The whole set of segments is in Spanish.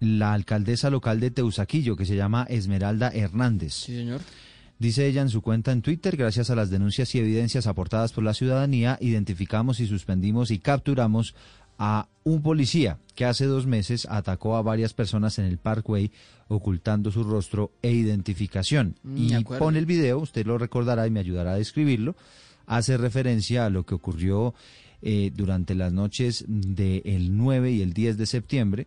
la alcaldesa local de Teusaquillo, que se llama Esmeralda Hernández. Sí, señor. Dice ella en su cuenta en Twitter, gracias a las denuncias y evidencias aportadas por la ciudadanía, identificamos y suspendimos y capturamos a un policía que hace dos meses atacó a varias personas en el Parkway ocultando su rostro e identificación. Mm, y de pone el video, usted lo recordará y me ayudará a describirlo, hace referencia a lo que ocurrió eh, durante las noches del 9 y el 10 de septiembre,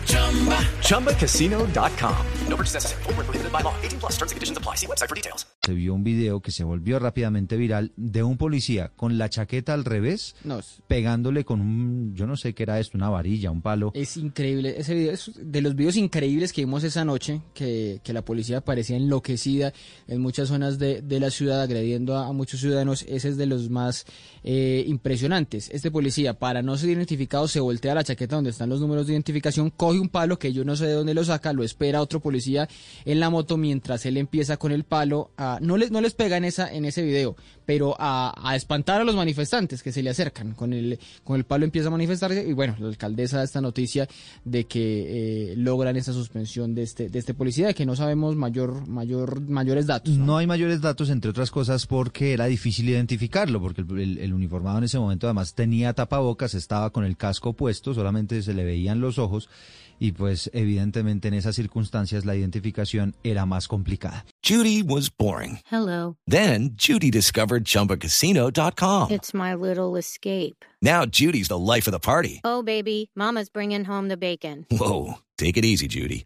ChumbaCasino.com. No purchase necessary. Void were prohibited by law. 18 plus. Terms and conditions apply. See website for details. se vio un video que se volvió rápidamente viral de un policía con la chaqueta al revés, No, es, pegándole con un, yo no sé qué era esto, una varilla, un palo. es increíble. Ese video es de los videos increíbles que vimos esa noche, que, que la policía parecía enloquecida en muchas zonas de, de la ciudad, agrediendo a, a muchos ciudadanos. Ese es de los más eh, impresionantes. Este policía, para no ser identificado, se voltea la chaqueta donde están los números de identificación, coge un palo que yo no sé de dónde lo saca, lo espera otro policía en la moto mientras él empieza con el palo a, no les, no les pega en esa, en ese video, pero a, espantar a los manifestantes que se le acercan. Con el, con el palo empieza a manifestarse y bueno, la alcaldesa da esta noticia de que eh, logran esa suspensión de este, de este policía, de que no sabemos mayor, mayor, mayores datos. ¿no? Hay mayores datos, entre otras cosas, porque era difícil identificarlo, porque el, el- el uniformado en ese momento además tenía tapabocas, estaba con el casco puesto, solamente se le veían los ojos y pues evidentemente en esas circunstancias la identificación era más complicada. Judy was boring. Hello. Then Judy discovered ChumbaCasino.com. It's my little escape. Now Judy's the life of the party. Oh, baby, Mama's bringing home the bacon. Whoa, take it easy, Judy.